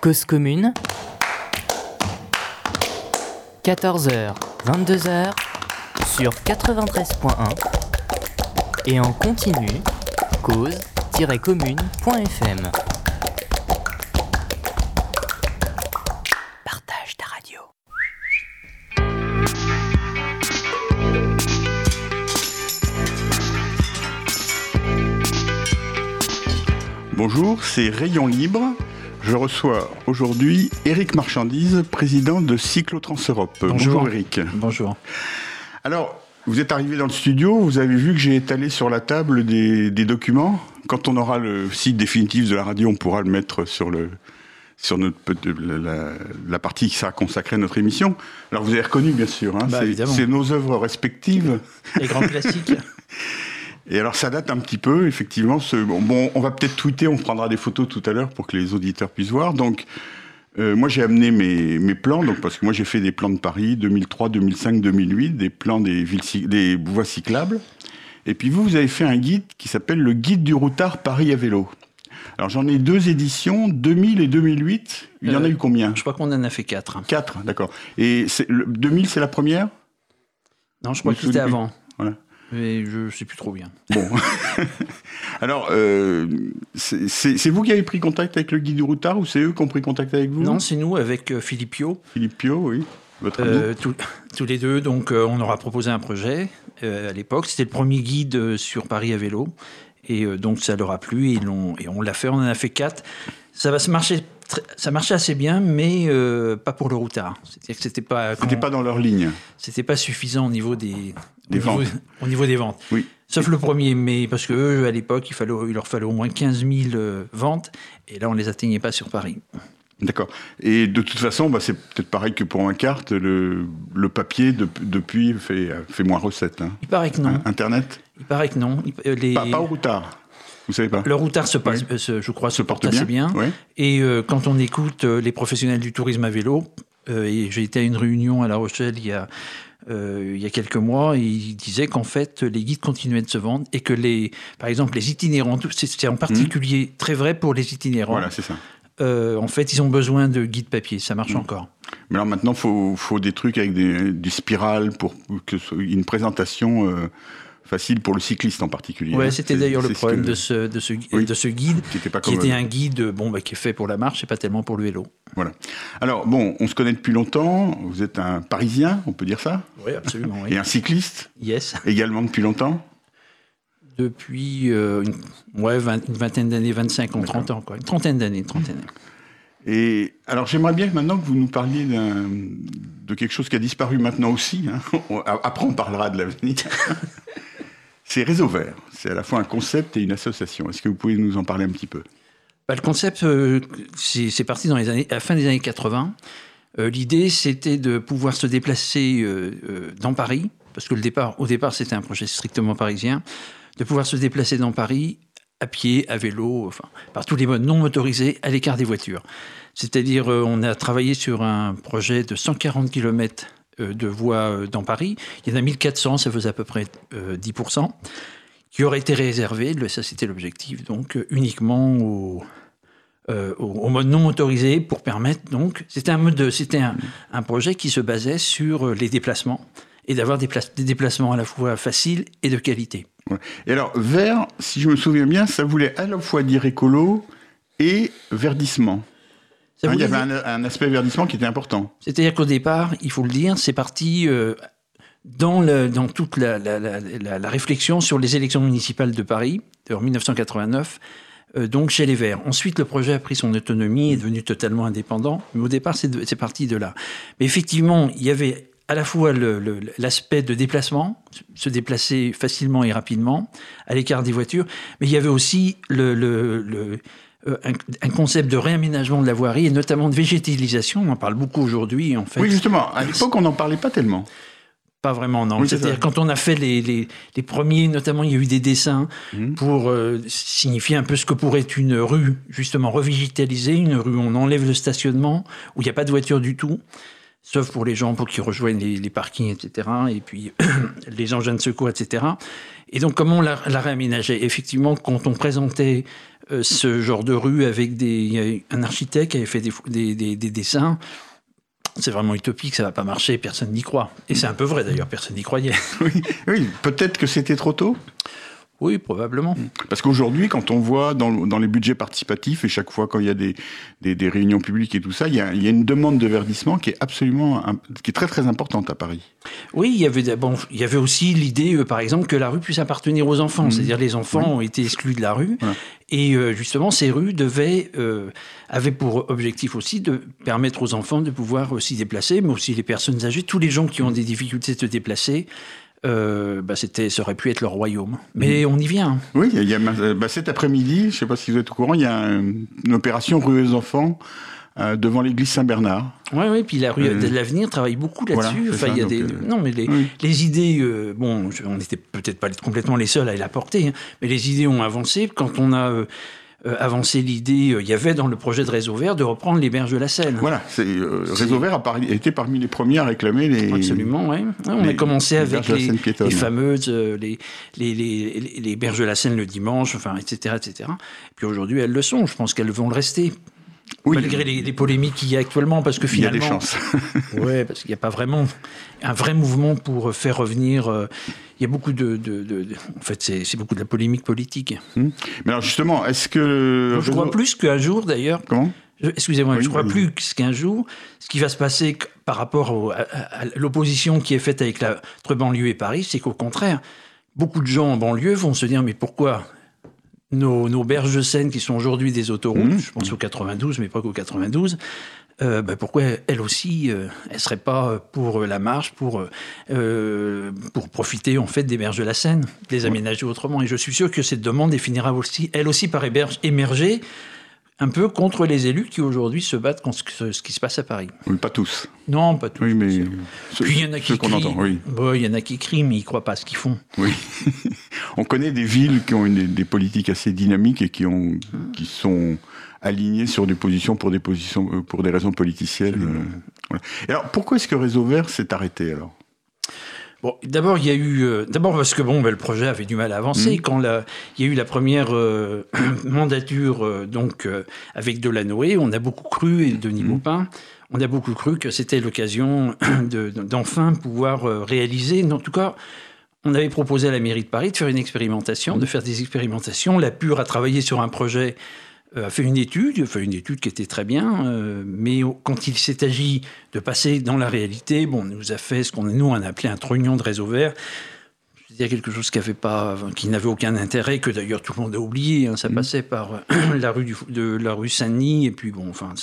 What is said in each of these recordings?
Cause commune 14h, 22h sur 93.1 et en continu cause-commune.fm. Partage ta radio. Bonjour, c'est Rayon Libre. Je reçois aujourd'hui Eric Marchandise, président de Cyclotrans Europe. Bonjour. Eric. Bonjour. Alors, vous êtes arrivé dans le studio, vous avez vu que j'ai étalé sur la table des, des documents. Quand on aura le site définitif de la radio, on pourra le mettre sur le sur notre la, la, partie qui sera consacrée à notre émission. Alors vous avez reconnu bien sûr, hein, Bah, c'est nos œuvres respectives. Les grands classiques. Et alors ça date un petit peu, effectivement. Ce, bon, on va peut-être tweeter, on prendra des photos tout à l'heure pour que les auditeurs puissent voir. Donc, euh, moi j'ai amené mes, mes plans, donc parce que moi j'ai fait des plans de Paris 2003, 2005, 2008, des plans des, villes, des voies cyclables. Et puis vous, vous avez fait un guide qui s'appelle le guide du routard Paris à vélo. Alors j'en ai deux éditions, 2000 et 2008. Il y en a Euh, eu combien? Je crois qu'on en a fait quatre. Quatre, d'accord. Et le 2000 c'est la première? Non, je crois que c'était avant. Mais je sais plus trop bien. Bon. Alors, euh, c'est vous qui avez pris contact avec le guide du routard ou c'est eux qui ont pris contact avec vous? Non, c'est nous avec euh, Philippe Pio, Philippe Pio, oui. Votre euh, tous, tous les deux. Donc, euh, on aura proposé un projet euh, à l'époque. C'était le premier guide euh, sur Paris à vélo. Et euh, donc, ça leur a plu et on l'a fait. On en a fait quatre. Ça va se marcher. Ça marchait assez bien, mais euh, pas pour le routard. C'est-à-dire que c'était pas, C'était pas dans leur ligne. c'était pas suffisant au niveau des, Des au niveau- ventes. au niveau des ventes. Oui. Sauf le premier, mais parce que eux, à l'époque, il, fallait, il leur fallait au moins 15 000 euh, ventes, et là, on les atteignait pas sur Paris. D'accord. Et de toute façon, bah, c'est peut-être pareil que pour un carte, le, le papier de- depuis fait, fait moins recette. hein. Il paraît que non. Hein, Internet? Il paraît que non. Euh, les- pas, pas au routard. Vous savez pas Le routard se passe, Oui. euh, se- je crois, se, Se porte, porte assez bien. Et euh, quand on écoute euh, les professionnels du tourisme à vélo, euh, et j'ai été à une réunion à La Rochelle il y a, euh, il y a quelques mois, et ils disaient qu'en fait, les guides continuaient de se vendre et que, les, par exemple, les itinérants, c'est en particulier très vrai pour les itinérants, Voilà, c'est ça. euh, en fait, ils ont besoin de guides papier. Ça marche Mm. encore. Mais alors maintenant, il faut, faut des trucs avec des, des spirales pour que une présentation facile pour le cycliste en particulier. Ouais, hein. c'était d'ailleurs le ce problème que- de, ce, de, ce, Oui. de ce guide, qui était pas qui comme était un guide bon, bah, qui est fait pour la marche et pas tellement pour le vélo. Voilà. Alors, bon, on se connaît depuis longtemps. Vous êtes un Parisien, on peut dire ça? Oui, absolument. Et un cycliste, Yes. également depuis longtemps? Depuis euh, une, ouais, vingt- une vingtaine d'années, 25 ans, 30 ans, quoi. Une trentaine d'années, une trentaine d'années. Et alors, j'aimerais bien que maintenant que vous nous parliez de quelque chose qui a disparu maintenant aussi. hein. Après, on parlera de l'avenir. C'est Réseau Vert. C'est à la fois un concept et une association. Est-ce que vous pouvez nous en parler un petit peu? Bah, le concept, euh, c'est parti à la fin des années 80. Euh, L'idée, c'était de pouvoir se déplacer euh, dans Paris, parce que le départ, au départ, c'était un projet strictement parisien, de pouvoir se déplacer dans Paris à pied, à vélo, enfin, par tous les modes non motorisés, à l'écart des voitures. C'est-à-dire, on a travaillé sur un projet de 140 km de voies euh, dans Paris. Il y en a 1400, ça faisait à peu près euh, 10%, qui auraient été réservés, ça c'était l'objectif, donc euh, uniquement euh, au, mode non motorisé pour permettre donc c'était un un, projet qui se basait sur euh, les déplacements et d'avoir des, place- des déplacements à la fois faciles et de qualité. Et alors, vert, si je me souviens bien, ça voulait à la fois dire écolo et verdissement. Il y avait un, un aspect verdissement qui était important. C'est-à-dire qu'au départ, il faut le dire, c'est parti euh, dans, le- dans toute la, la- la- la- la réflexion sur les élections municipales de Paris en 1989, euh, donc chez les Verts. Ensuite, le projet a pris son autonomie, est devenu totalement indépendant, mais au départ, c'est parti de là. Mais effectivement, il y avait à la fois l'aspect de déplacement, se déplacer facilement et rapidement, à l'écart des voitures, mais il y avait aussi le, le- le- un, un concept de réaménagement de la voirie et notamment de végétalisation. On en parle beaucoup aujourd'hui, en fait. Oui, justement, à l'époque, on n'en parlait pas tellement. Pas vraiment, non. Oui, C'est-à-dire quand on a fait les, les, les premiers, notamment il y a eu des dessins Mhm. pour euh, signifier un peu ce que pourrait être une rue, justement revégétalisée, une rue où on enlève le stationnement, où il n'y a pas de voiture du tout. sauf pour les gens pour qui rejoignent les, les parkings, etc. Et puis les engins de secours, etc. Et donc, comment on l'a réaménagé Effectivement, quand on présentait euh, ce genre de rue avec des, un architecte qui avait fait des, des, des- des dessins, c'est vraiment utopique, ça va pas marcher, personne n'y croit. Et c'est un peu vrai d'ailleurs, personne n'y croyait. Oui peut-être que c'était trop tôt? Oui, probablement. Parce qu'aujourd'hui, quand on voit dans, dans les budgets participatifs, et chaque fois quand il y a des, des, des réunions publiques et tout ça, il y, a, il y a une demande de verdissement qui est absolument, qui est très très importante à Paris. Oui, il y avait, bon, il y avait aussi l'idée, euh, par exemple, que la rue puisse appartenir aux enfants. C'est-à-dire les enfants ont été exclus de la rue. Voilà. Et euh, justement, ces rues devaient, euh, avaient pour objectif aussi de permettre aux enfants de pouvoir s'y déplacer, mais aussi les personnes âgées, tous les gens qui ont des difficultés de se déplacer. Euh, bah, c'était, ça aurait pu être leur royaume. Mais on y vient. Oui, il y a, bah, cet après-midi, je ne sais pas si vous êtes au courant, il y a un- une opération rue aux enfants euh, devant l'église Saint-Bernard. Oui, oui, puis la rue Euh, de l'avenir travaille beaucoup là-dessus. enfin, ça, il y a des... Non, mais les, oui. les idées, bon, je- on n'était peut-être pas complètement les seuls à les porter, hein, mais les idées ont avancé. Quand on a euh, avancé l'idée, euh, il y avait dans le projet de réseau vert de reprendre les berges de la Seine. Voilà, c'est, euh, Réseau Vert a, été parmi les premiers à réclamer les. Absolument, oui. on a commencé les avec les, les fameuses, euh, les, les, les, les- les berges de la Seine le dimanche, enfin, etc., etc. Puis aujourd'hui, elles le sont. Je pense qu'elles vont le rester. Oui, Malgré les, les polémiques qu'il y a actuellement, parce que il y a finalement, des chances. Ouais, parce qu'il n'y a pas vraiment un vrai mouvement pour faire revenir. euh, il y a beaucoup de, de- de- de- en fait, c'est beaucoup de la polémique politique. Mais alors justement, est-ce que. Je crois plus qu'un jour, d'ailleurs. Comment? Excusez-moi, Oui, je crois plus qu'un jour, ce qui va se passer par rapport au- à, à- à l'opposition qui est faite avec la, entre banlieue et Paris, c'est qu'au contraire, beaucoup de gens en banlieue vont se dire mais pourquoi? Nos, nos berges de Seine, qui sont aujourd'hui des autoroutes, Mmh. je pense au 92, mais pas qu'au 92, euh, ben pourquoi elles aussi, euh, elles seraient pas pour la marche, pour, euh, euh, pour profiter en fait des berges de la Seine, les aménager autrement. Et je suis sûr que cette demande elle finira aussi, elle aussi par héberge- émerger un peu contre les élus qui aujourd'hui se battent contre ce, ce qui se passe à Paris. Oui, pas tous. Non, pas tous. Oui, mais. ceux- Puis il y en a qui crient. entend, oui. Bon, il y en a qui crient, mais ils croient pas à ce qu'ils font. Oui. On connaît des villes qui ont une- des politiques assez dynamiques et qui, ont, qui sont alignées sur des positions pour des, positions, euh, pour des raisons politiciennes. euh, voilà. Et alors, pourquoi est-ce que Réseau Vert s'est arrêté alors? Bon, d'abord, il y a eu. euh, d'abord, parce que bon, ben, le projet avait du mal à avancer. Mhm. Quand la- il y a eu la première euh, mandature, euh, donc, avec Delanoë, on a beaucoup cru, et Denis. Maupin, on a beaucoup cru que c'était l'occasion de- d'enfin pouvoir réaliser. En tout cas, on avait proposé à la mairie de Paris de faire une expérimentation, de faire des expérimentations. La PUR a travaillé sur un projet a fait une étude, fait une étude qui était très bien, euh, mais quand il s'est agi de passer dans la réalité, bon, on nous a fait ce qu'on nous on a appelé un trognon de réseau vert. C'est-à-dire quelque chose qui avait pas, qui n'avait aucun intérêt, que d'ailleurs tout le monde a oublié. hein. ça passait par euh, la rue du, de la rue Saint-Denis, et puis bon, enfin,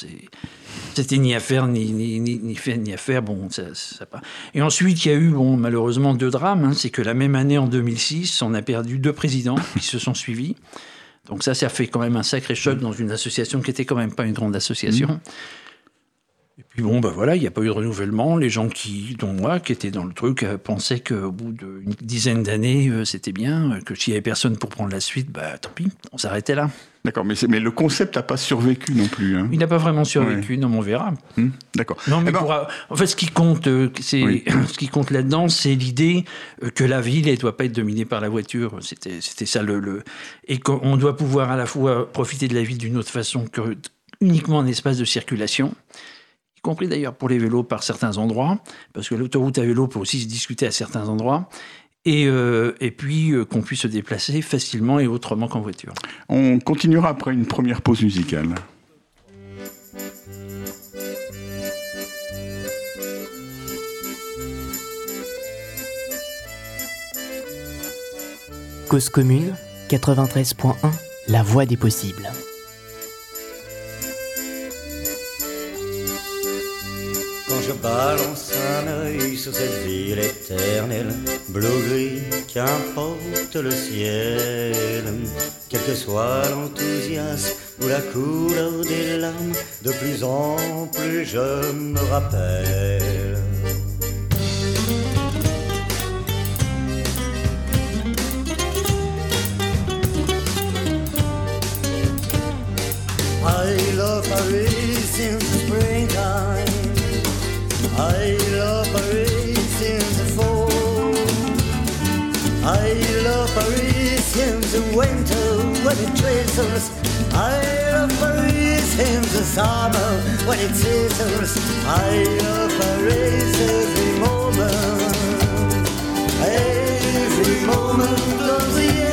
c'était ni à faire ni ni ni, ni fait ni à faire. Bon, ça, ça pas. Et ensuite, il y a eu, bon, malheureusement, deux drames. hein. c'est que la même année, en 2006, on a perdu deux présidents qui se sont suivis. Donc ça, ça fait quand même un sacré choc dans une association qui était quand même pas une grande association. Et puis bon, ben voilà, il n'y a pas eu de renouvellement. Les gens qui, dont moi, qui étaient dans le truc, euh, pensaient qu'au bout d'une dizaine d'années, euh, c'était bien, euh, que s'il y avait personne pour prendre la suite, bah tant pis, on s'arrêtait là. D'accord, mais, le concept n'a pas survécu non plus. Hein. Il n'a pas vraiment survécu, non, mais on verra. Hmm, D'accord. Non, mais Eh ben, pour, en fait, ce qui compte, c'est Oui. ce qui compte là-dedans, c'est l'idée que la ville, elle doit pas être dominée par la voiture. C'était, c'était ça le, le- et qu'on doit pouvoir à la fois profiter de la ville d'une autre façon que uniquement un espace de circulation, compris d'ailleurs pour les vélos par certains endroits, parce que l'autoroute à vélo peut aussi se discuter à certains endroits. Et, euh, et puis euh, qu'on puisse se déplacer facilement et autrement qu'en voiture. On continuera après une première pause musicale. Cause commune 93.1 La voie des possibles. Je balance un œil sur cette ville éternelle, bleu-gris, qu'importe le ciel, quel que soit l'enthousiasme ou la couleur des larmes, de plus en plus je me rappelle. I love Paris when it drizzles, I offer his hands as armor when it sizzles, I offer his every moment. Every moment of the year.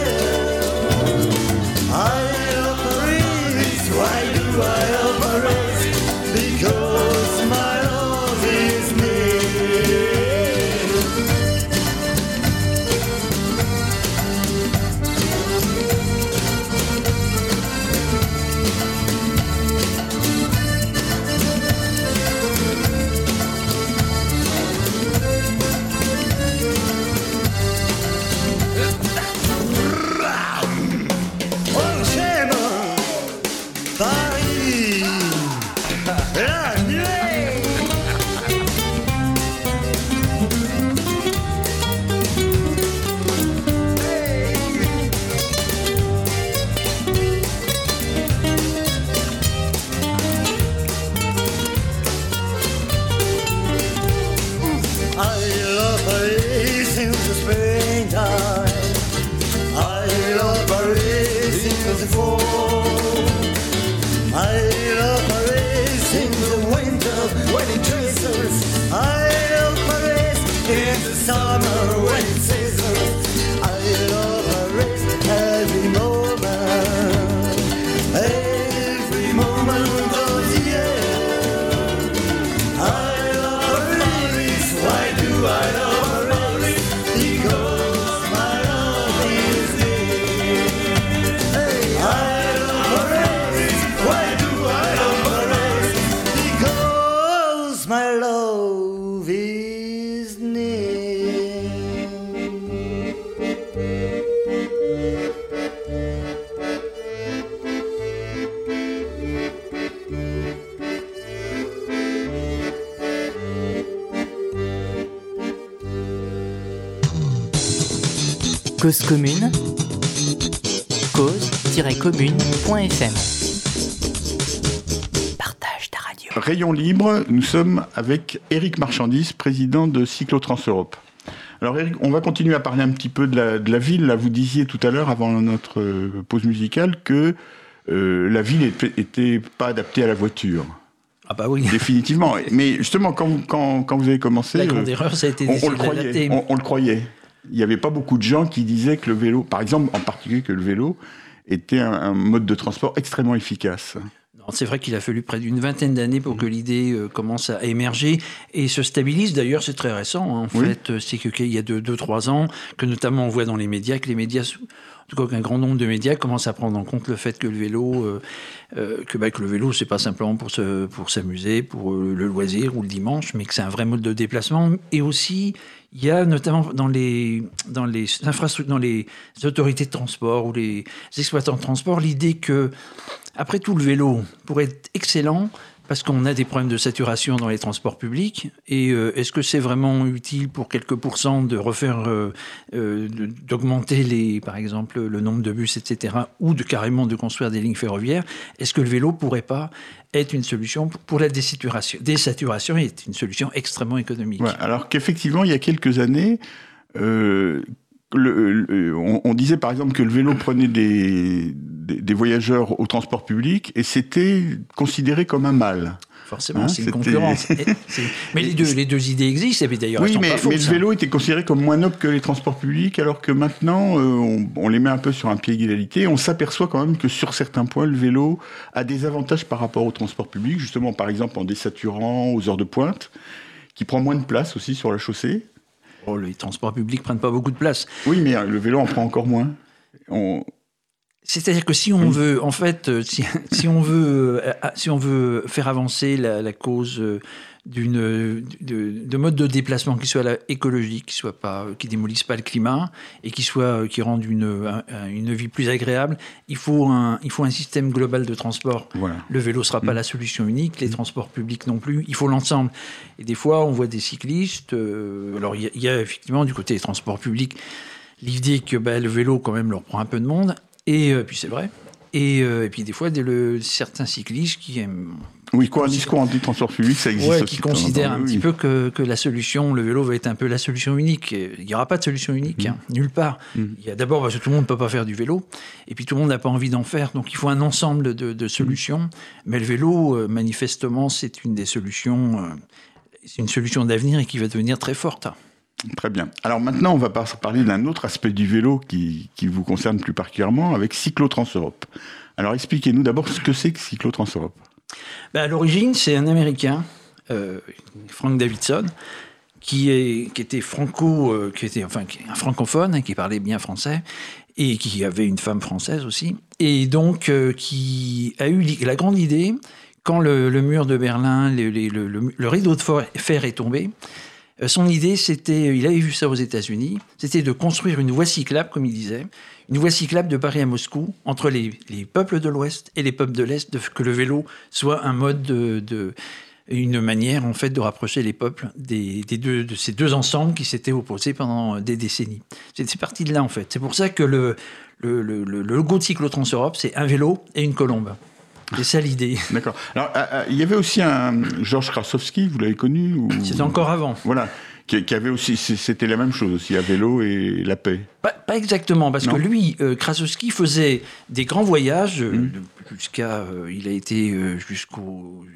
Cause commune. Cause-commune.fm Partage ta radio. Rayon libre, nous sommes avec Éric Marchandis, président de Cyclotrans-Europe. Alors Éric, on va continuer à parler un petit peu de la, de la ville. Là, vous disiez tout à l'heure, avant notre euh, pause musicale, que euh, la ville n'était pas adaptée à la voiture. Ah bah oui. Définitivement. Mais justement, quand, vous- quand, quand vous avez commencé, La grande euh, erreur, ça a été on, on le croyait. On le croyait. Il n'y avait pas beaucoup de gens qui disaient que le vélo, par exemple, en particulier que le vélo, était un, un mode de transport extrêmement efficace. C'est vrai qu'il a fallu près d'une vingtaine d'années pour que l'idée euh, commence à émerger et se stabilise. D'ailleurs, c'est très récent. hein. En Oui. fait, c'est que- qu'il y a 2-3 ans que notamment on voit dans les médias que les médias, en tout cas qu'un grand nombre de médias commencent à prendre en compte le fait que le vélo, euh, euh, bah, que le vélo, c'est pas simplement pour se, pour s'amuser, pour euh, le loisir ou le dimanche, mais que c'est un vrai mode de déplacement. Et aussi, il y a notamment dans les, dans dans les autorités de transport ou les exploitants de transport, l'idée que, après tout, le vélo pourrait être excellent parce qu'on a des problèmes de saturation dans les transports publics. Et euh, est-ce que c'est vraiment utile pour quelques pourcents de refaire, euh, euh, d'augmenter les, par exemple, le nombre de bus, etc., ou de carrément de construire des lignes ferroviaires? Est-ce que le vélo pourrait pas être une solution pour- la désaturation Désaturation est une solution extrêmement économique? Alors qu'effectivement, il y a quelques années, le- le- on, on disait par exemple que le vélo prenait des, des, des voyageurs au transport public et c'était considéré comme un mal. Forcément, Hein, c'est une concurrence. Et mais les deux, les deux idées existent, et puis d'ailleurs, Oui, mais, pas fausses, mais le hein. vélo était considéré comme moins noble que les transports publics, alors que maintenant, euh, on, on les met un peu sur un pied d'égalité. On s'aperçoit quand même que sur certains points, le vélo a des avantages par rapport au transport public, justement, par exemple en désaturant aux heures de pointe, qui prend moins de place aussi sur la chaussée. Oh, les transports publics prennent pas beaucoup de place. Oui, mais le vélo en prend encore moins. On- C'est-à-dire que si on veut, en fait, euh, si, si on veut, euh, si on veut faire avancer la, la cause euh, d'une de, de mode de déplacement qui soit écologique, qui soit pas, qui démolisse pas le climat et qui soit, euh, qui rende une, un- un- une vie plus agréable, il faut un, il faut un système global de transport. Voilà. Le vélo sera pas la solution unique, les transports publics non plus. Il faut l'ensemble. Et des fois, on voit des cyclistes. euh, alors, il y, a- il y a effectivement du côté des transports publics l'idée que bah, le vélo quand même leur prend un peu de monde. Et euh, puis c'est vrai. Et, euh, et puis des fois, des- le, certains cyclistes qui aiment Oui, quoi, un discours anti-transport public, ça existe Ouais, aussi. qui considèrent un oui, petit peu que, que la solution, le vélo va être un peu la solution unique. Il n'y aura pas de solution unique, hein, nulle part. Mhm. Il y a d'abord parce que tout le monde ne peut pas faire du vélo, et puis tout le monde n'a pas envie d'en faire, donc il faut un ensemble de, de solutions. Mais le vélo, euh, manifestement, c'est une des solutions, euh, c'est une solution d'avenir et qui va devenir très forte. Très bien. Alors maintenant, on va par- parler d'un autre aspect du vélo qui, vous concerne plus particulièrement, avec Cyclotrans-Europe. Alors expliquez-nous d'abord ce que c'est que Cyclotrans-Europe. Ben, à l'origine, c'est un Américain, euh, Frank Davidson, qui, était franco, euh, qui était enfin un francophone, hein, qui parlait bien français et qui avait une femme française aussi, et donc euh, qui a eu la grande idée quand le, mur de Berlin, le, rideau de fer est tombé. Euh, Son idée, c'était, il avait vu ça aux États-Unis, c'était de construire une voie cyclable, comme il disait, une voie cyclable de Paris à Moscou entre les, les peuples de l'Ouest et les peuples de l'Est, que le vélo soit un mode de, une manière en fait de rapprocher les peuples des, des deux, de ces deux ensembles qui s'étaient opposés pendant des décennies. C'est c'est parti de là en fait. C'est pour ça que le, le, le- le logo de Cyclotrans Europe, c'est un vélo et une colombe. C'est ça l'idée. D'accord. Alors, ah, ah, il y avait aussi un Georges Krasowski, vous l'avez connu ou- C'était encore avant. Voilà. Qui, qui avait aussi, c'était la même chose aussi, à vélo et la paix. Pas, pas exactement, parce Non. que lui, euh, Krasowski faisait des grands voyages euh, jusqu'à, euh, il a été euh, jusqu'au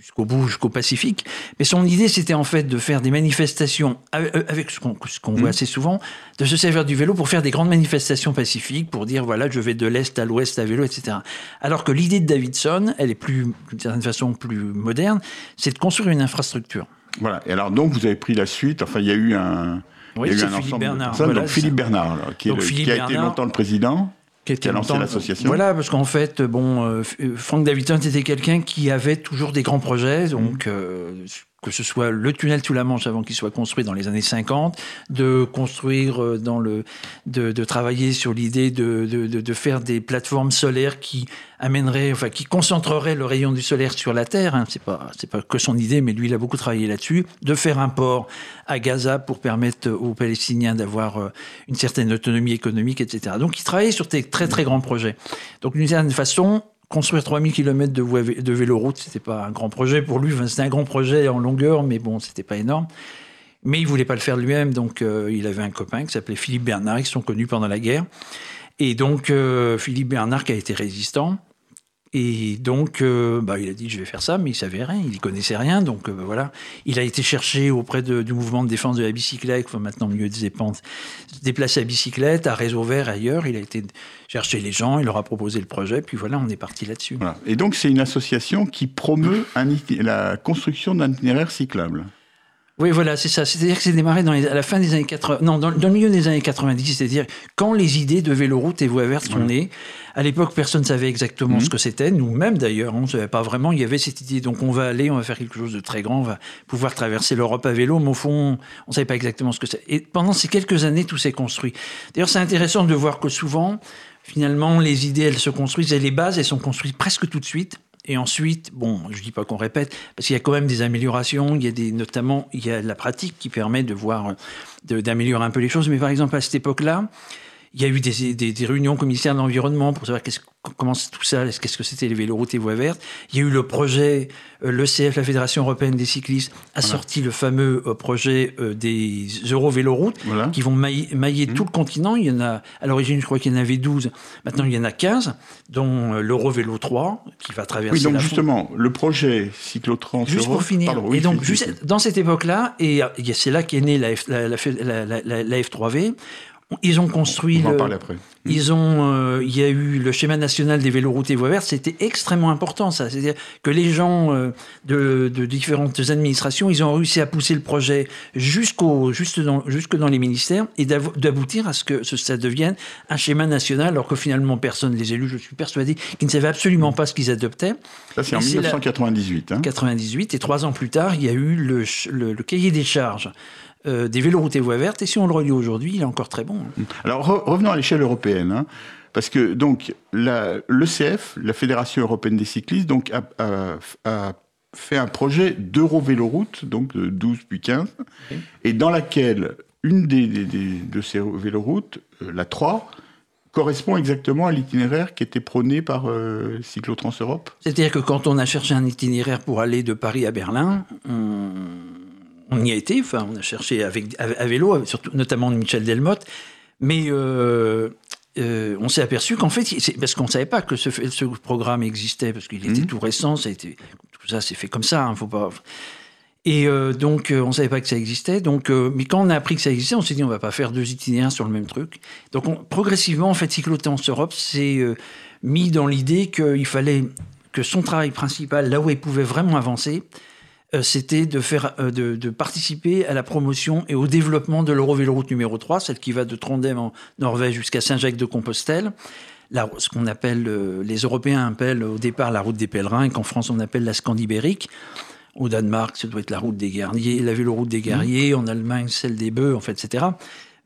jusqu'au bout, jusqu'au Pacifique. Mais son idée, c'était en fait de faire des manifestations avec, euh, avec ce qu'on qu'on voit assez souvent, de se servir du vélo pour faire des grandes manifestations pacifiques, pour dire voilà, je vais de l'est à l'ouest à vélo, etc. Alors que l'idée de Davidson, elle est plus, d'une certaine façon, plus moderne, c'est de construire une infrastructure. Voilà. Et alors, donc, vous avez pris la suite. Enfin, il y a eu un. Oui, il y a eu c'est un Philippe ensemble Bernard, voilà, donc, Philippe. Bernard, alors, qui, est Donc, le- Philippe qui a été longtemps le président. Qui l'association. Voilà, parce qu'en fait, bon, euh, euh, Frank Davidson c'était quelqu'un qui avait toujours des grands projets, donc Mm. euh, que ce soit le tunnel sous la Manche avant qu'il soit construit dans les années 50, de construire euh, dans le, de, travailler sur l'idée de, de, de- de faire des plateformes solaires qui amèneraient, enfin, qui concentreraient le rayon du solaire sur la Terre. Hein. C'est pas, c'est pas que son idée, mais lui, il a beaucoup travaillé là-dessus. De faire un port à Gaza pour permettre aux Palestiniens d'avoir euh, une certaine autonomie économique, etc. Donc, il travaillait sur des très, très grands projets. Donc, d'une certaine façon, construire 3000 km de, voies vé- de véloroute, c'était pas un grand projet pour lui. Enfin, c'était un grand projet en longueur, mais bon, c'était pas énorme. Mais il voulait pas le faire lui-même, donc euh, il avait un copain qui s'appelait Philippe Bernard, se sont connus pendant la guerre. Et donc, euh, Philippe Bernard qui a été résistant. Et donc, euh, bah, il a dit, je vais faire ça, mais il savait rien, il connaissait rien. Donc, euh, voilà. Il a été cherché auprès du mouvement de défense de la bicyclette, enfin, maintenant mieux des se déplacer à bicyclette, à Réseau Vert, ailleurs. Il a été chercher les gens, il leur a proposé le projet, puis voilà, on est parti là-dessus. Et donc, c'est une association qui promeut la construction d'un itinéraire cyclable. Oui, voilà, c'est ça. C'est-à-dire que c'est démarré dans les- à la fin des années 80, non, dans, dans le milieu des années 90, c'est-à-dire quand les idées de véloroute et voies vertes sont nées. À l'époque, personne ne savait exactement Mhm. ce que c'était, nous-mêmes d'ailleurs, on ne savait pas vraiment. Il y avait cette idée, donc on va aller, on va faire quelque chose de très grand, on va pouvoir traverser l'Europe à vélo, mais au fond, on ne savait pas exactement ce que c'est. Et pendant ces quelques années, tout s'est construit. D'ailleurs, c'est intéressant de voir que souvent, finalement, les idées, elles se construisent, et les bases, elles sont construites presque tout de suite. Et ensuite, bon, je dis pas qu'on répète, parce qu'il y a quand même des améliorations. Il y a des, notamment, il y a la pratique qui permet de voir, d'améliorer un peu les choses. Mais par exemple, à cette époque-là, il y a eu des, des, des réunions au ministère de l'Environnement pour savoir qu'est-ce- comment c'est tout ça, qu'est-ce que c'était les véloroutes et voies vertes. Il y a eu le projet, euh, l'ECF, la Fédération européenne des cyclistes, a sorti le fameux euh, projet euh, des Euro-véloroutes Voilà. qui vont mailler, mailler Mmh. tout le continent. Il y en a, à l'origine, je crois qu'il y en avait 12. Maintenant, il y en a 15, dont euh, l'Euro-Vélo 3, qui va traverser Oui, donc la justement, le projet Cyclotrans Juste pour finir. Pardon, oui, et donc, juste dans cette époque-là, et c'est là qu'est née la, F- la- la- la F3V, ils ont construit On en le- parler après. Ils ont, euh, il y a eu le schéma national des véloroutes et voies vertes. C'était extrêmement important, ça. C'est-à-dire que les gens euh, de, de différentes administrations, ils ont réussi à pousser le projet jusqu'au, juste dans, jusque dans les ministères et d'aboutir à ce que ça devienne un schéma national, alors que finalement personne, les élus, je suis persuadé, qui ne savaient absolument pas ce qu'ils adoptaient. Ça, c'est en Et c'est la- 1998. hein. 98 et trois ans plus tard, il y a eu le, le- le cahier des charges euh, des véloroutes et voies vertes. Et si on le relit aujourd'hui, il est encore très bon. hein. Alors re- revenons à l'échelle européenne, hein, parce que donc la- l'ECF, la Fédération européenne des cyclistes, donc a, a- a fait un projet d'euro-véloroute, donc de 12 puis 15, et dans laquelle une des, des- des- de ces véloroutes, euh, la 3, correspond exactement à l'itinéraire qui était prôné par euh, Cyclotrans Europe C'est-à-dire que quand on a cherché un itinéraire pour aller de Paris à Berlin, on, y a été, enfin on a cherché avec, à, vélo, surtout, notamment de Michel Delmotte, mais euh, euh, on s'est aperçu qu'en fait, parce qu'on ne savait pas que ce, ce, programme existait, parce qu'il était mmh. tout récent, ça a été, tout ça s'est fait comme ça, hein, faut pas... Et euh, donc, euh, on ne savait pas que ça existait. Donc, euh, mais quand on a appris que ça existait, on s'est dit, on ne va pas faire deux itinéraires sur le même truc. Donc, progressivement, en fait, Cyclotens Europe s'est mis dans l'idée qu'il fallait que son travail principal, là où il pouvait vraiment avancer, c'était de, faire, de, participer à la promotion et au développement de l'Eurovéloroute numéro 3, celle qui va de Trondheim en Norvège jusqu'à Saint-Jacques-de-Compostelle. ce qu'on appelle, les Européens appellent au départ la route des pèlerins et qu'en France on appelle la Scandibérique. Au Danemark, ça doit être la route des guerriers, la véloroute des guerriers. En Allemagne, celle des bœufs, en fait, etc.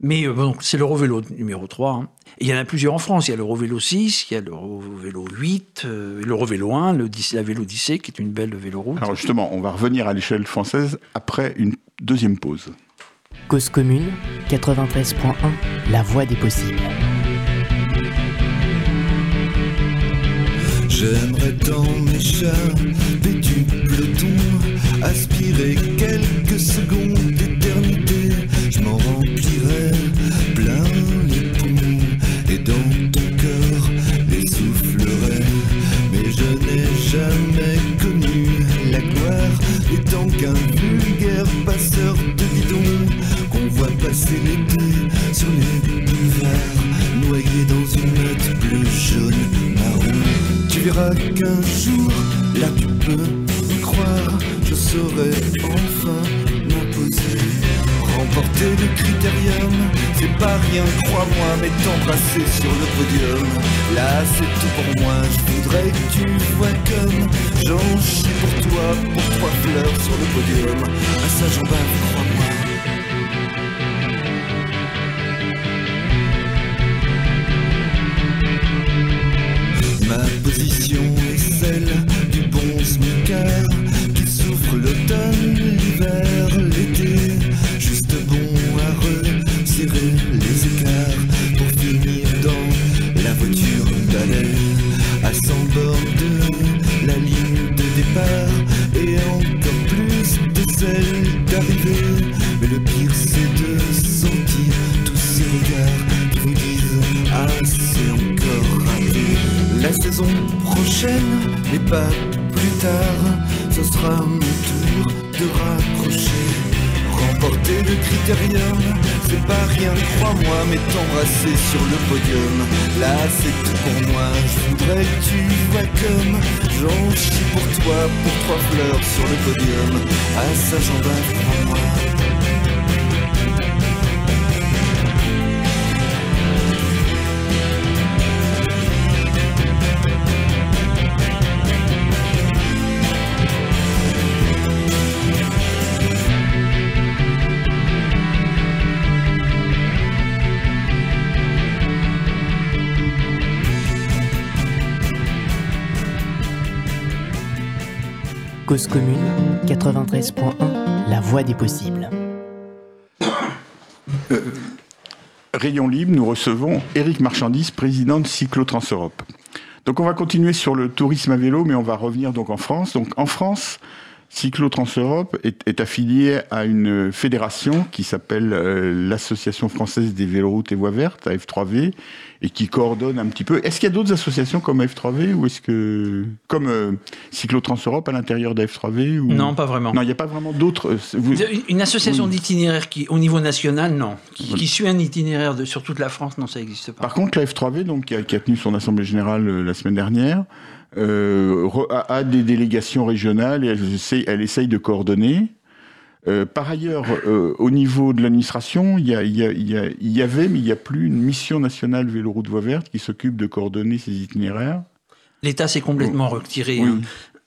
Mais euh, bon, c'est l'Eurovélo numéro 3. Hein. il y en a plusieurs en France. Il y a l'Eurovélo 6, il y a l'Eurovélo 8, euh, l'Eurovélo 1, le, la Vélo 17, qui est une belle véloroute. Alors justement, on va revenir à l'échelle française après une deuxième pause. Cause commune, 93.1, la voie des possibles. J'aimerais tant m'échapper du peloton, aspirer quelques secondes d'éternité. Je m'en remplirais plein les poumons et dans ton cœur les soufflerais. Mais je n'ai jamais connu la gloire étant qu'un vulgaire passeur de bidon qu'on voit passer l'été sur les boulevards, noyé dans une note bleu jaune marron. Tu verras qu'un jour, là tu peux y croire, je saurai enfin. Le critérium, c'est pas rien, crois-moi, mais t'embrasser sur le podium. Là c'est tout pour moi, je voudrais que tu vois comme j'en chie pour toi, pour trois fleurs sur le podium. À ça j'en bave, crois-moi. Crois-moi, mais t'embrasser sur le podium. Là, c'est tout pour moi, je voudrais que tu vois comme j'en chie pour toi, pour trois fleurs sur le podium. À ça, j'en Commune 93.1, la voie des possibles. Euh, Rayon libre, nous recevons Éric Marchandise, président de Cyclotrans Europe. Donc on va continuer sur le tourisme à vélo, mais on va revenir donc en France. Donc en France, Cyclotrans Europe est, affilié à une fédération qui s'appelle euh, l'Association française des véloroutes et voies vertes, AF3V, et qui coordonne un petit peu. Est-ce qu'il y a d'autres associations comme AF3V ou est-ce que comme euh, Cyclotrans Europe à l'intérieur d'AF3V ou... Non, pas vraiment. Non, il n'y a pas vraiment d'autres. Euh, une association d'itinéraire qui, au niveau national, non, qui, suit un itinéraire de, sur toute la France, non, ça n'existe pas. Par contre, la F3V, donc qui a, qui a tenu son assemblée générale la semaine dernière euh, a, des délégations régionales et elle essaye, elle essaye de coordonner. Euh, par ailleurs, euh, au niveau de l'administration, il y, y, avait, mais il n'y a plus une mission nationale vélo-route voie verte qui s'occupe de coordonner ces itinéraires. L'État s'est complètement retiré.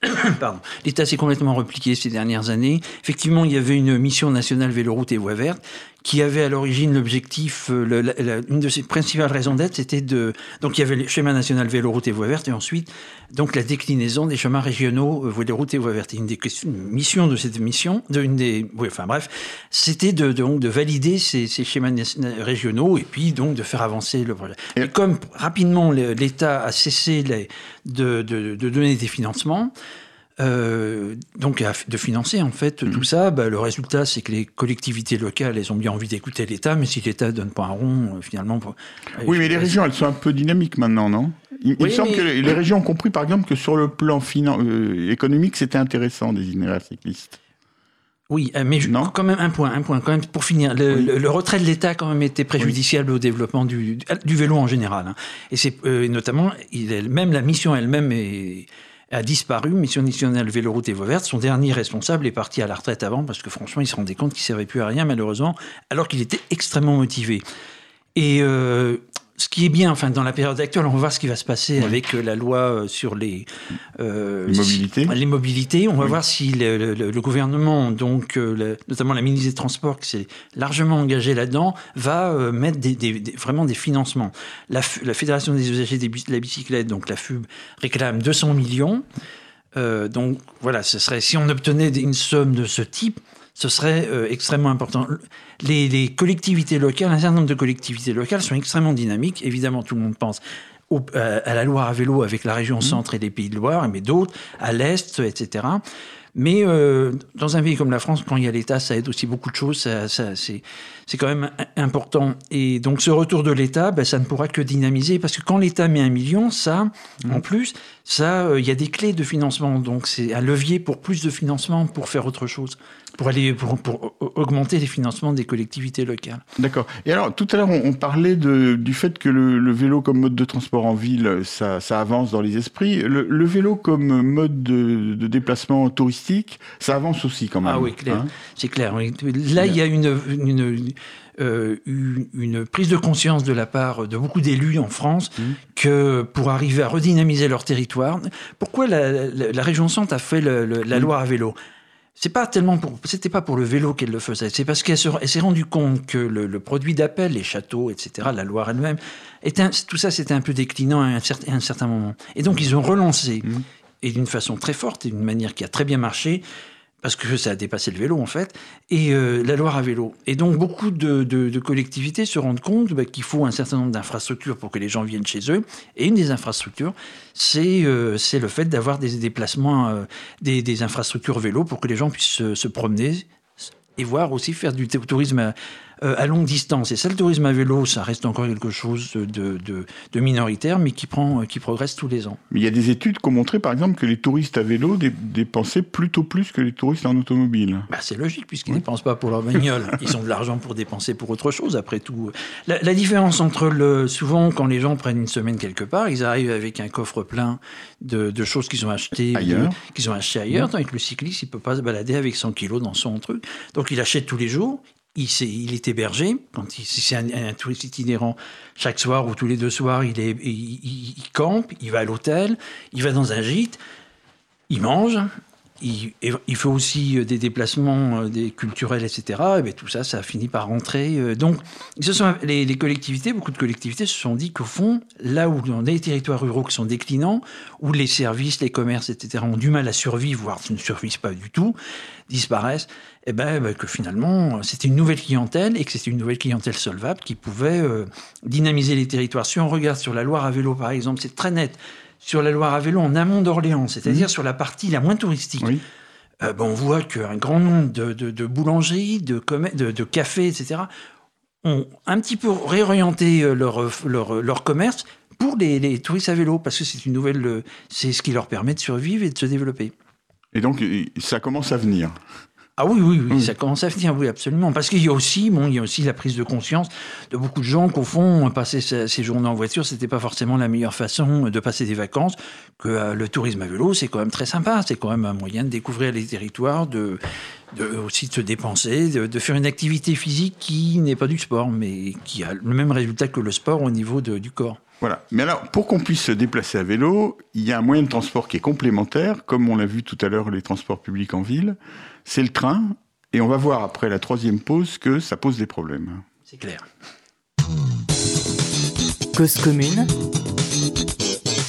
Pardon. L'État s'est complètement repliqué ces dernières années. Effectivement, il y avait une mission nationale véloroute et voie verte qui avait à l'origine l'objectif, euh, une de ses principales raisons d'être, c'était de. Donc il y avait le schéma national vélo, route et voie verte, et ensuite, donc la déclinaison des chemins régionaux, euh, voies de route et voie verte. Et une des questions- une mission de cette mission, de une des. Oui, enfin bref, c'était de, donc, de valider ces, ces schémas na- régionaux et puis donc de faire avancer le projet. Et- comme rapidement l'État a cessé les- de, de- de donner des financements, euh, donc de financer en fait Mhm. tout ça, bah, le résultat c'est que les collectivités locales elles ont bien envie d'écouter l'État, mais si l'État donne pas un rond, euh, finalement. pour- Oui, mais les euh, régions, elles sont un peu dynamiques maintenant, non? Il, Oui, semble mais- que les, les régions ont compris, par exemple, que sur le plan finan- euh, économique, c'était intéressant des itinéraires cyclistes. Oui, euh, mais je- Non? quand même un point, un point quand même pour finir. Le, Oui. le- le retrait de l'État quand même été préjudiciable au développement du, du vélo en général. hein. Et c'est euh, notamment, il même la mission elle-même est- a disparu. Mission nationale vélo route et voie. Son dernier responsable est parti à la retraite avant parce que franchement, il se rendait compte qu'il servait plus à rien malheureusement, alors qu'il était extrêmement motivé. Et euh, ce qui est bien, enfin, dans la période actuelle, on va voir ce qui va se passer avec euh, la loi euh, sur les, euh, Les mobilités. si- les mobilités. On va Oui. voir si le, le- le- le gouvernement, donc le- notamment la ministre des Transports, qui s'est largement engagée là-dedans, va euh, mettre des, des- des- vraiment des financements. La, Fédération des usagers de la bicyclette, donc la FUB, réclame 200 millions. Euh, donc voilà, ce serait si on obtenait une somme de ce type, ce serait euh, extrêmement important. Les, les collectivités locales, un certain nombre de collectivités locales sont extrêmement dynamiques. Évidemment, tout le monde pense au- à, à la Loire à vélo avec la région centre et les Pays de Loire, mais d'autres à l'est, etc. Mais euh, dans un pays comme la France, quand il y a l'État, ça aide aussi beaucoup de choses. Ça, ça- c'est, c'est quand même important. Et donc ce retour de l'État, ben, ça ne pourra que dynamiser parce que quand l'État met un million, ça, en plus, ça, euh, il y a des clés de financement. Donc c'est un levier pour plus de financement pour faire autre chose, pour aller pour, pour au- augmenter les financements des collectivités locales. D'accord. Et alors, tout à l'heure, on, on parlait de, du fait que le, le vélo comme mode de transport en ville, ça, ça avance dans les esprits. Le, le vélo comme mode de, de déplacement touristique, ça avance aussi quand même. Ah oui, clair. hein? C'est clair. Là, il y a une, une, euh, une, une prise de conscience de la part de beaucoup d'élus en France Mmh. que pour arriver à redynamiser leur territoire, pourquoi la, la- la région Centre a fait le- le- la Mmh. Loire à vélo? C'est pas tellement pour, c'était pas pour le vélo qu'elle le faisait. C'est parce qu'elle se- elle s'est rendue compte que le, le produit d'appel, les châteaux, etc., la Loire elle-même, tout ça c'était un peu déclinant à un, certain, à un certain moment. Et donc ils ont relancé Mmh. et d'une façon très forte et d'une manière qui a très bien marché parce que ça a dépassé le vélo en fait, et euh, la Loire à vélo. Et donc beaucoup de, collectivités se rendent compte bah, qu'il faut un certain nombre d'infrastructures pour que les gens viennent chez eux. Et une des infrastructures, c'est euh, le fait d'avoir des déplacements, euh, des, infrastructures vélo pour que les gens puissent se, se promener et voir aussi faire du tourisme à, euh, à longue distance. Et ça, le tourisme à vélo, ça reste encore quelque chose de, de- de minoritaire, mais qui, prend, qui progresse tous les ans. Mais il y a des études qui ont montré, par exemple, que les touristes à vélo dé- dépensaient plutôt plus que les touristes en automobile. Bah, c'est logique, puisqu'ils ne dépensent pas pour leur bagnole. Ils ont de l'argent pour dépenser pour autre chose, après tout. La, la différence entre le. Souvent, quand les gens prennent une semaine quelque part, ils arrivent avec un coffre plein de, de choses qu'ils ont achetées Ailleurs. qu'ils ont acheté ailleurs. Tandis que le cycliste, il peut pas se balader avec 100 kilos dans son truc. Donc, il achète tous les jours. Il, est hébergé. Quand c'est un, un touriste itinérant, chaque soir ou tous les deux soirs, il, campe, il va à l'hôtel, il va dans un gîte, il mange, il, il fait aussi euh, des déplacements euh, des culturels, etc. Et bien, tout ça, ça a fini par rentrer. euh, Donc, se sont, les, collectivités, beaucoup de collectivités se sont dit qu'au fond, là où a des territoires ruraux qui sont déclinants, où les services, les commerces, etc., ont du mal à survivre, voire ne survivent pas du tout, disparaissent, et ben, ben, que finalement, c'était une nouvelle clientèle et que c'était une nouvelle clientèle solvable qui pouvait euh, dynamiser les territoires. Si on regarde sur la Loire à vélo, par exemple, c'est très net. Sur la Loire à vélo, en amont d'Orléans, c'est-à-dire sur la partie la moins touristique, Oui. euh, ben, on voit qu'un grand nombre de, de- de boulangeries, de, commer- de, de cafés, etc., ont un petit peu réorienté euh, leur, leur, leur commerce pour les, les touristes à vélo, parce que c'est une nouvelle, c'est ce qui leur permet de survivre et de se développer. Et donc, ça commence à venir. Ah oui, oui, oui, Oui. ça commence à venir, oui, absolument. Parce qu'il y a aussi, bon, il y a aussi la prise de conscience de beaucoup de gens qu'au fond, passer ces ces journées en voiture, c'était pas forcément la meilleure façon de passer des vacances. Que euh, le tourisme à vélo, c'est quand même très sympa. C'est quand même un moyen de découvrir les territoires, de, de aussi de se dépenser, de, de faire une activité physique qui n'est pas du sport, mais qui a le même résultat que le sport au niveau de- du corps. Voilà. Mais alors, pour qu'on puisse se déplacer à vélo, il y a un moyen de transport qui est complémentaire, comme on l'a vu tout à l'heure, les transports publics en ville. C'est le train. Et on va voir après la troisième pause que ça pose des problèmes. C'est clair. Cause commune,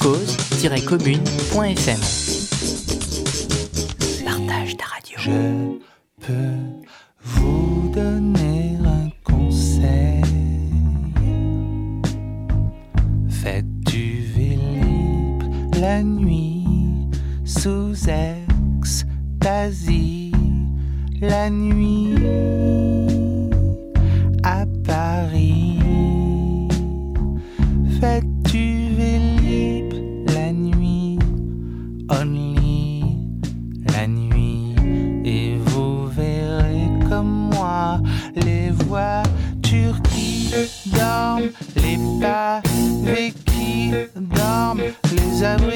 cause-commune.fm. Partage ta radio. Je peux vous donner un conseil. Faites du vélib la nuit sous extasie. La nuit à Paris. Faites du vélib la nuit? Only la nuit et vous verrez comme moi les voitures qui dorment, les pavés qui dorment, les abribus qui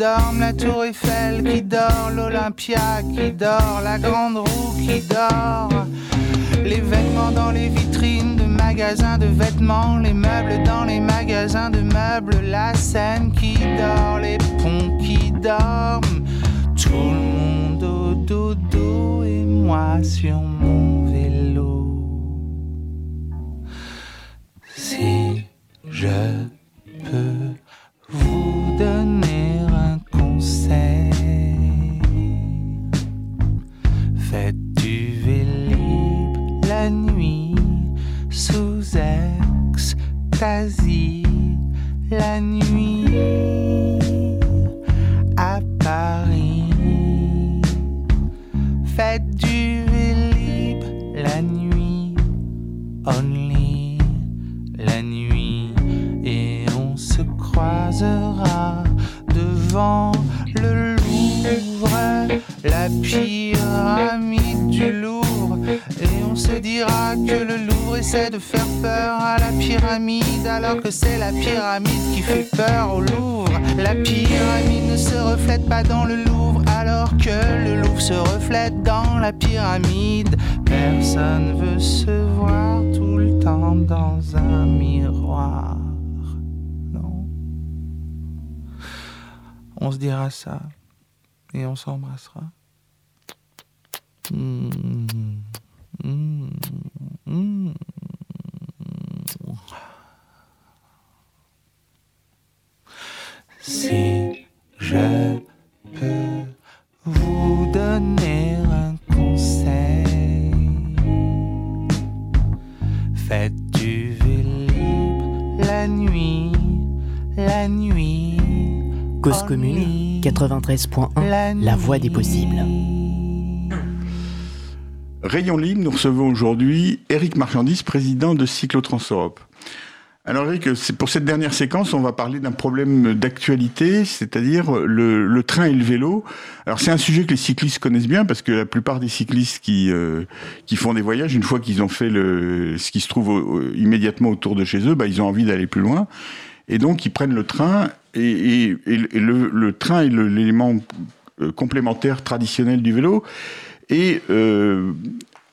la tour Eiffel qui dort, l'Olympia qui dort, la grande roue qui dort. Les vêtements dans les vitrines de magasins de vêtements, les meubles dans les magasins de meubles, la scène qui dort, les ponts qui dorment, tout le monde au dodo et moi sur mon vélo. Si je peux La nuit à Paris. Faites du vélib la nuit, only la nuit, et on se croisera devant le Louvre, la pyramide du Louvre, se dira que le Louvre essaie de faire peur à la pyramide, alors que c'est la pyramide qui fait peur au Louvre. La pyramide ne se reflète pas dans le Louvre, alors que le Louvre se reflète dans la pyramide. Personne veut se voir tout le temps dans un miroir. Non. On se dira ça et on s'embrassera. Mmh. Mmh. Mmh. Si je peux vous donner un conseil, faites du vélib la nuit, la nuit. Cause commune, 93.1, la voix des possibles. Rayon Libre, nous recevons aujourd'hui Eric Marchandis, président de Cyclotrans-Europe. Alors Eric, pour cette dernière séquence, on va parler d'un problème d'actualité, c'est-à-dire le, train et le vélo. Alors c'est un sujet que les cyclistes connaissent bien parce que la plupart des cyclistes qui euh, qui font des voyages, une fois qu'ils ont fait ce qui se trouve immédiatement autour de chez eux, bah, ils ont envie d'aller plus loin et donc ils prennent le train et, le, le, train est l'élément complémentaire traditionnel du vélo et euh,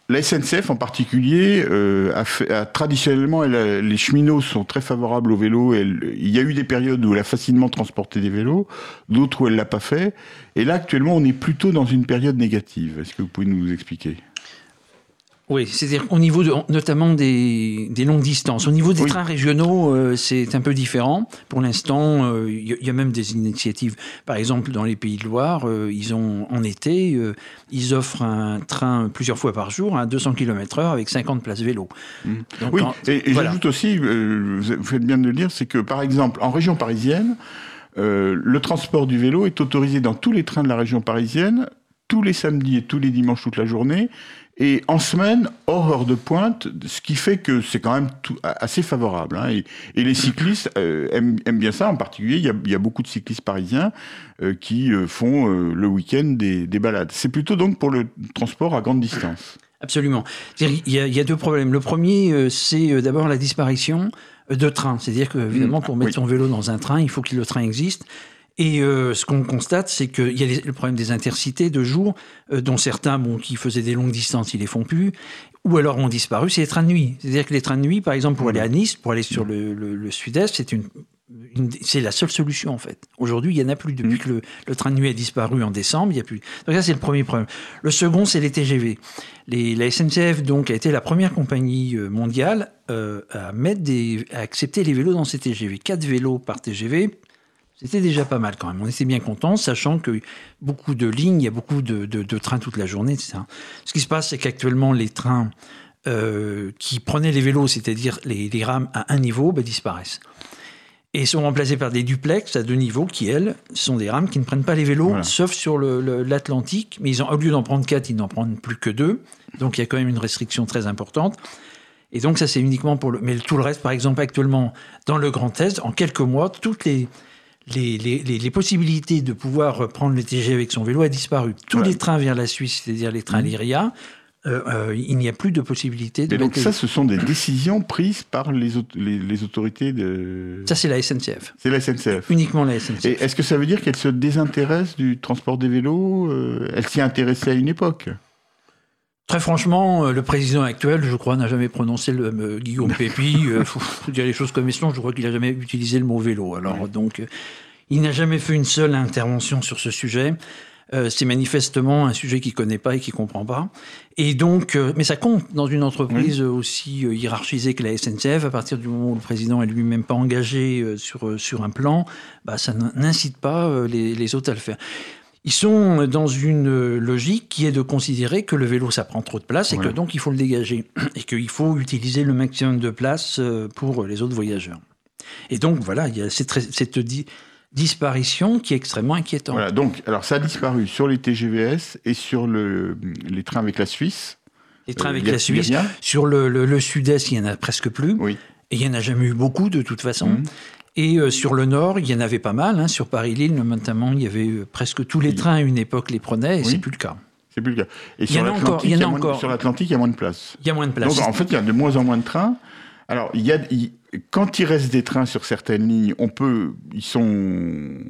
la SNCF en particulier euh, a, traditionnellement, les cheminots sont très favorables au vélo. Il y a eu des périodes où elle a facilement transporté des vélos, d'autres où elle l'a pas fait. Et là, actuellement, on est plutôt dans une période négative. Est-ce que vous pouvez nous expliquer? Oui, c'est-à-dire au niveau de, notamment des, des, longues distances. Au niveau des oui. trains régionaux, euh, c'est un peu différent. Pour l'instant, il euh, y, y, a même des initiatives. Par exemple, dans les Pays de Loire, euh, ils ont en été, ils offrent un train plusieurs fois par jour à 200 km/h avec 50 places vélo. Mmh. Donc, oui, en, et, et voilà. j'ajoute aussi, vous faites bien de le dire, c'est que par exemple, en région parisienne, le transport du vélo est autorisé dans tous les trains de la région parisienne tous les samedis et tous les dimanches toute la journée et en semaine, hors heure de pointe, ce qui fait que c'est quand même tout, assez favorable. Hein. Et, et, les cyclistes euh, aiment, aiment, bien ça. En particulier, il y a, il y a beaucoup de cyclistes parisiens euh, qui euh, font le week-end des, des, balades. C'est plutôt donc pour le transport à grande distance. Absolument. Il y, a, il y a deux problèmes. Le premier, c'est d'abord la disparition de trains. C'est-à-dire que, évidemment, pour mettre oui. son vélo dans un train, il faut que le train existe. Et euh, ce qu'on constate, c'est qu'il y a les, le problème des intercités de jour, euh, dont certains, bon, qui faisaient des longues distances, ils les font plus, ou alors ont disparu, c'est les trains de nuit. C'est-à-dire que les trains de nuit, par exemple, pour aller à Nice, pour aller sur le, le, le sud-est, c'est une, c'est la seule solution en fait. Aujourd'hui, il n'y en a plus. Depuis que le, le train de nuit a disparu en décembre, il n'y a plus. Donc ça, c'est le premier problème. Le second, c'est les TGV. Les, la SNCF donc, a été la première compagnie euh, mondiale euh, à, mettre des, à accepter les vélos dans ses TGV. 4 vélos par TGV, c'était déjà pas mal quand même. On était bien contents, sachant que beaucoup de lignes, il y a beaucoup de, de- de trains toute la journée, etc. Ce qui se passe, c'est qu'actuellement, les trains euh, qui prenaient les vélos, c'est-à-dire les, les rames à un niveau, bah, disparaissent. Et sont remplacés par des duplex à deux niveaux qui, elles, sont des rames qui ne prennent pas les vélos, Voilà. sauf sur l'Atlantique. Mais ils ont, au lieu d'en prendre quatre, ils n'en prennent plus que deux. Donc il y a quand même une restriction très importante. Et donc ça, c'est uniquement pour le... Mais tout le reste, par exemple, actuellement, dans le Grand Est, en quelques mois, toutes les... Les, les- les- possibilités de pouvoir prendre le TGV avec son vélo a disparu. Tous Voilà. les trains vers la Suisse, c'est-à-dire les trains Lyria, euh, euh, il n'y a plus de possibilité de Et donc ça, les- ce sont des décisions prises par les, les autorités de... Ça, c'est la SNCF. C'est la SNCF. Uniquement la SNCF. Et est-ce que ça veut dire qu'elle se désintéresse du transport des vélos? Euh, Elle s'y intéressait à une époque. Très franchement, euh, le président actuel, je crois, n'a jamais prononcé le euh, Guillaume Pépi. Il faut, faut dire les choses comme elles sont. Je crois qu'il n'a jamais utilisé le mot vélo. Alors, donc, euh, il n'a jamais fait une seule intervention sur ce sujet. Euh, c'est manifestement un sujet qu'il connaît pas et qu'il comprend pas. Et donc, euh, mais ça compte dans une entreprise euh, aussi euh, hiérarchisée que la SNCF. À partir du moment où le président est lui-même pas engagé euh, sur euh, sur un plan, bah, ça n'incite pas euh, les, les autres à le faire. Ils sont dans une euh, logique qui est de considérer que le vélo, ça prend trop de place et Ouais. que donc il faut le dégager. Et qu'il faut utiliser le maximum de place euh, pour les autres voyageurs. Et donc, voilà, il y a cette, cette di- disparition qui est extrêmement inquiétante. Voilà, donc, alors ça a disparu sur les TGVS et sur le, les trains avec la Suisse. Les trains Euh, avec a- la Suisse. Sur le, le- le sud-est, il n'y en a presque plus. Oui. Et il n'y en a jamais eu beaucoup, de toute façon. Mhm. Et euh, sur le nord, il y en avait pas mal. hein. Sur Paris-Lille, notamment, il y avait euh, presque tous les trains à une époque les prenaient, et Oui. c'est plus le cas. C'est plus le cas. Et Il y sur l'Atlantique, encore, il y a il moins de- encore. sur l'Atlantique, il y a moins de place. Il y a moins de place. Donc en fait, il y a de moins en moins de trains. Alors, il y a, il- quand il reste des trains sur certaines lignes, on peut, ils sont,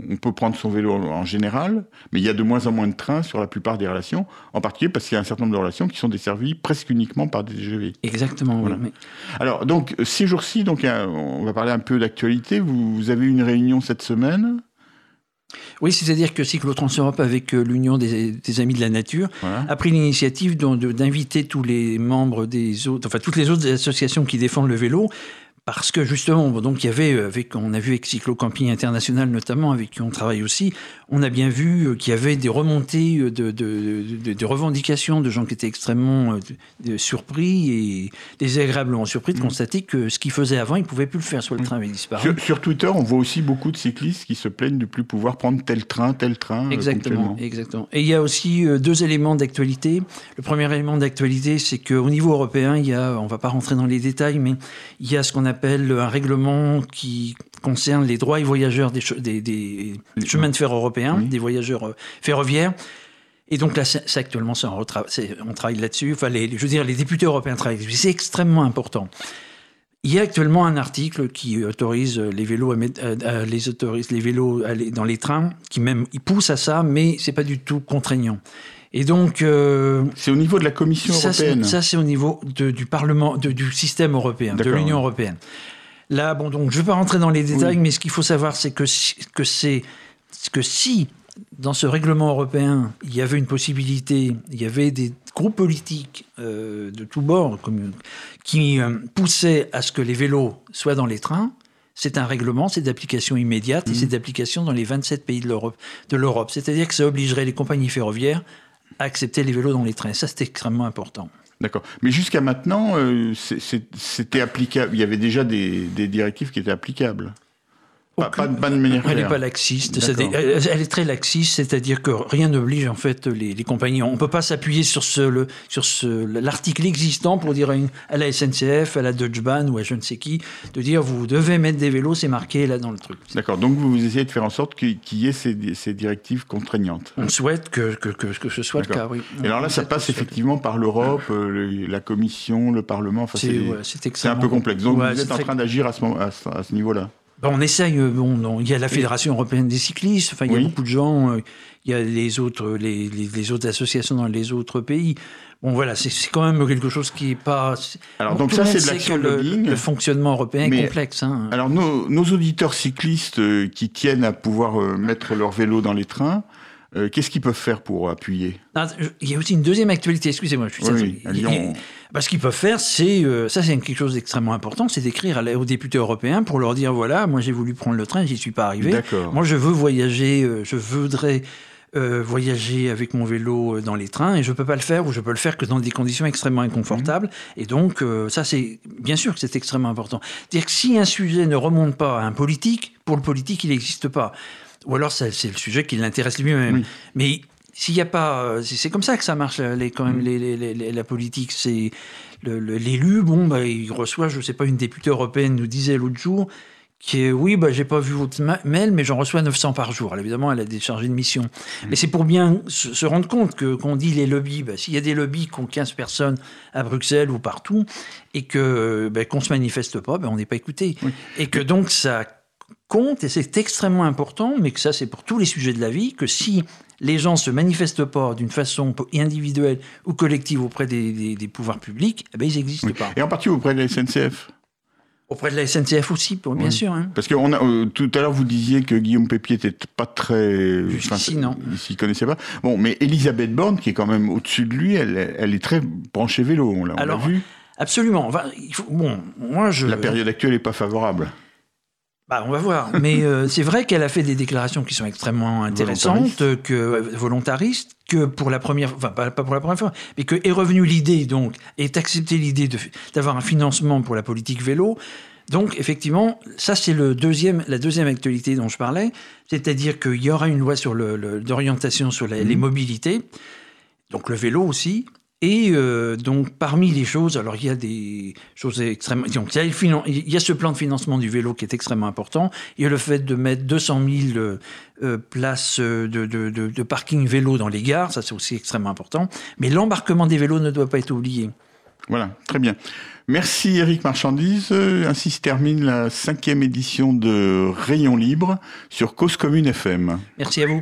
on peut prendre son vélo en général, mais il y a de moins en moins de trains sur la plupart des relations, en particulier parce qu'il y a un certain nombre de relations qui sont desservies presque uniquement par des TGV. Exactement. oui. Voilà. Mais- Alors, donc, ces jours-ci, donc, on va parler un peu d'actualité. Vous, vous avez eu une réunion cette semaine? Oui, c'est-à-dire que Cyclotranseurope, avec euh, l'Union des, des Amis de la Nature, Voilà. a pris l'initiative d'inviter tous les membres des autres, enfin toutes les autres associations qui défendent le vélo, parce que justement, bon, donc il y avait, euh, avec, on a vu avec Cyclo Camping International notamment, avec qui on travaille aussi, on a bien vu euh, qu'il y avait des remontées euh, de, de, de- de revendications de gens qui étaient extrêmement surpris et désagréablement surpris de constater que ce qu'ils faisaient avant, ils ne pouvaient plus le faire, soit le train avait disparu. Sur, sur Twitter, on voit aussi beaucoup de cyclistes qui se plaignent de plus pouvoir prendre tel train, tel train. Exactement, exactement. Et il y a aussi deux éléments d'actualité. Le premier élément d'actualité, c'est qu'au niveau européen, il y a, on va pas rentrer dans les détails, mais il y a ce qu'on appelle un règlement qui concerne les droits et voyageurs des, che- des- des chemins de fer européens, Oui. des voyageurs euh, ferroviaires. Et donc là, c'est actuellement ça, on, on travaille là-dessus. Enfin, les, je veux dire, les députés européens travaillent là-dessus. C'est extrêmement important. Il y a actuellement un article qui autorise les vélos à mettre, euh, les autorise les vélos dans les trains, qui même il pousse à ça, mais c'est pas du tout contraignant. Et donc euh, C'est au niveau de la Commission ça, européenne. ça, c'est au niveau de- du Parlement, de- du système européen, de l'Union européenne. Là, bon, donc je ne vais pas rentrer dans les détails, Oui. mais ce qu'il faut savoir, c'est que si, que c'est que si dans ce règlement européen, il y avait une possibilité, il y avait des groupes politiques euh, de tous bords comme, qui euh, poussaient à ce que les vélos soient dans les trains, c'est un règlement, c'est d'application immédiate et c'est d'application dans les 27 pays de l'Europe. C'est-à-dire que ça obligerait les compagnies ferroviaires accepter les vélos dans les trains. Ça, c'est extrêmement important. D'accord. Mais jusqu'à maintenant, euh, c'était applicable. Il y avait déjà des directives qui étaient applicables. Pas, de manière Elle n'est pas laxiste. Elle, est très laxiste, c'est-à-dire que rien n'oblige en fait les, les compagnies. On ne peut pas s'appuyer sur ce, le- sur ce, l'article existant pour dire à, une- à la SNCF, à la Deutsche Bahn ou à je ne sais qui, de dire vous devez mettre des vélos, c'est marqué là dans le truc. D'accord. Donc vous essayez de faire en sorte qu'il y ait ces, ces directives contraignantes. On souhaite que, que, que, que ce soit le cas, oui. Et alors là, ça passe effectivement par l'Europe, euh, la Commission, le Parlement. Enfin, C'est ouais, un peu complexe. Donc Ouais, vous êtes en train d'agir à ce, moment- à ce- à ce niveau-là. On essaye. euh, Bon, non, il y a la Fédération européenne des cyclistes. Enfin, il y a Oui. beaucoup de gens. euh, il y a les autres, les, les- les autres associations dans les autres pays. Bon, voilà, c'est quand même quelque chose qui est pas. Alors, Bon, donc ça, c'est de l'action le, lobbying. le fonctionnement européen est Mais- complexe. Hein. Alors, nos, nos auditeurs cyclistes euh, qui tiennent à pouvoir mettre leur vélo dans les trains, euh, qu'est-ce qu'ils peuvent faire pour appuyer? Ah, je- Il y a aussi une deuxième actualité, excusez-moi, je suis Oui. Bah, ce qu'ils peuvent faire, c'est euh, ça, c'est quelque chose d'extrêmement important, c'est d'écrire aux députés européens pour leur dire voilà, moi j'ai voulu prendre le train, j'y suis pas arrivé. Moi, je veux voyager, euh, je voudrais euh, voyager avec mon vélo dans les trains et je peux pas le faire ou je peux le faire que dans des conditions extrêmement inconfortables. Et donc, euh, ça, c'est bien sûr que c'est extrêmement important. C'est-à-dire que si un sujet ne remonte pas à un politique, pour le politique, il n'existe pas. Ou alors, c'est le sujet qui l'intéresse lui-même. Oui. Mais s'il n'y a pas, euh, c'est comme ça que ça marche les, quand même les- les- les- la politique. C'est l'élu, bon, bah, il reçoit, je sais pas, une députée européenne nous disait l'autre jour qui est oui, bah, j'ai pas vu votre ma- mail, mais j'en reçois 900 par jour. Alors, évidemment, elle a déchargé une mission. Mais c'est pour bien se, se rendre compte que qu'on dit les lobbies, bah, s'il y a des lobbies qui ont 15 personnes à Bruxelles ou partout, et que bah, qu'on se manifeste pas, bah, on n'est pas écouté. Et que donc ça compte, et c'est extrêmement important, mais que ça c'est pour tous les sujets de la vie, que si les gens se manifestent pas d'une façon individuelle ou collective auprès des, des- des pouvoirs publics, eh ben, ils n'existent Oui. pas. Et en particulier auprès de la SNCF Auprès de la SNCF aussi, bien Oui. sûr. hein. Parce que on a, euh, tout à l'heure, vous disiez que Guillaume Pépier n'était pas très... Jusqu'ici, non. Il s'y connaissait pas. Bon, mais Elisabeth Borne, qui est quand même au-dessus de lui, elle, elle est très branchée vélo, on l'a vu. Absolument. Enfin, il faut- bon, moi je. La période actuelle n'est pas favorable. Bah, on va voir. Mais euh, c'est vrai qu'elle a fait des déclarations qui sont extrêmement intéressantes, euh, que euh, volontaristes, que pour la première, enfin pas, pas pour la première fois, mais que est revenue l'idée donc, est acceptée l'idée d'avoir un financement pour la politique vélo. Donc effectivement, ça c'est le deuxième, la deuxième actualité dont je parlais, c'est-à-dire qu'il y aura une loi sur le, le- d'orientation sur la- les mobilités, donc le vélo aussi. Et euh, donc, parmi les choses, alors il y a des choses extrêmement. Donc, il y, a le finan- il y a ce plan de financement du vélo qui est extrêmement important. Il y a le fait de mettre 200 000 euh, euh, places euh, de, de- de- de parking vélo dans les gares, ça c'est aussi extrêmement important. Mais l'embarquement des vélos ne doit pas être oublié. Voilà, très bien. Merci Eric Marchandise. Ainsi se termine la cinquième édition de Rayon Libre sur Cause Commune FM. Merci à vous.